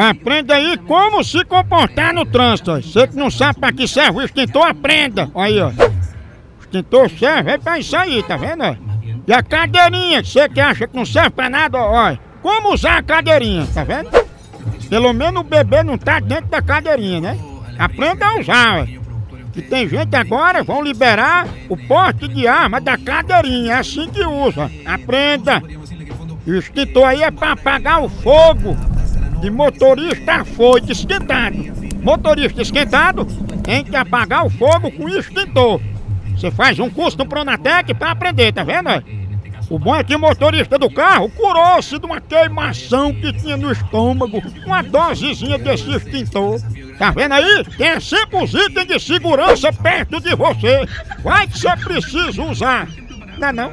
Aprenda aí como se comportar no trânsito. Você que não sabe pra que serve o extintor, aprenda. Aí, ó. O extintor serve é pra isso aí, tá vendo? E a cadeirinha, que você que acha que não serve pra nada, ó. Como usar a cadeirinha, tá vendo? Pelo menos o bebê não tá dentro da cadeirinha, né? Aprenda a usar, ó. Que tem gente agora, vão liberar o porte de arma da cadeirinha, é assim que usa. Aprenda! E o extintor aí é pra apagar o fogo de motorista afoito esquentado. Motorista esquentado tem que apagar o fogo com extintor. Você faz um curso no Pronatec pra aprender, tá vendo? O bom é que o motorista do carro curou-se de uma queimação que tinha no estômago, uma dosezinha desse extintor. Tá vendo aí? Tem os itens de segurança perto de você. Vai que você precisa usar. Não é não?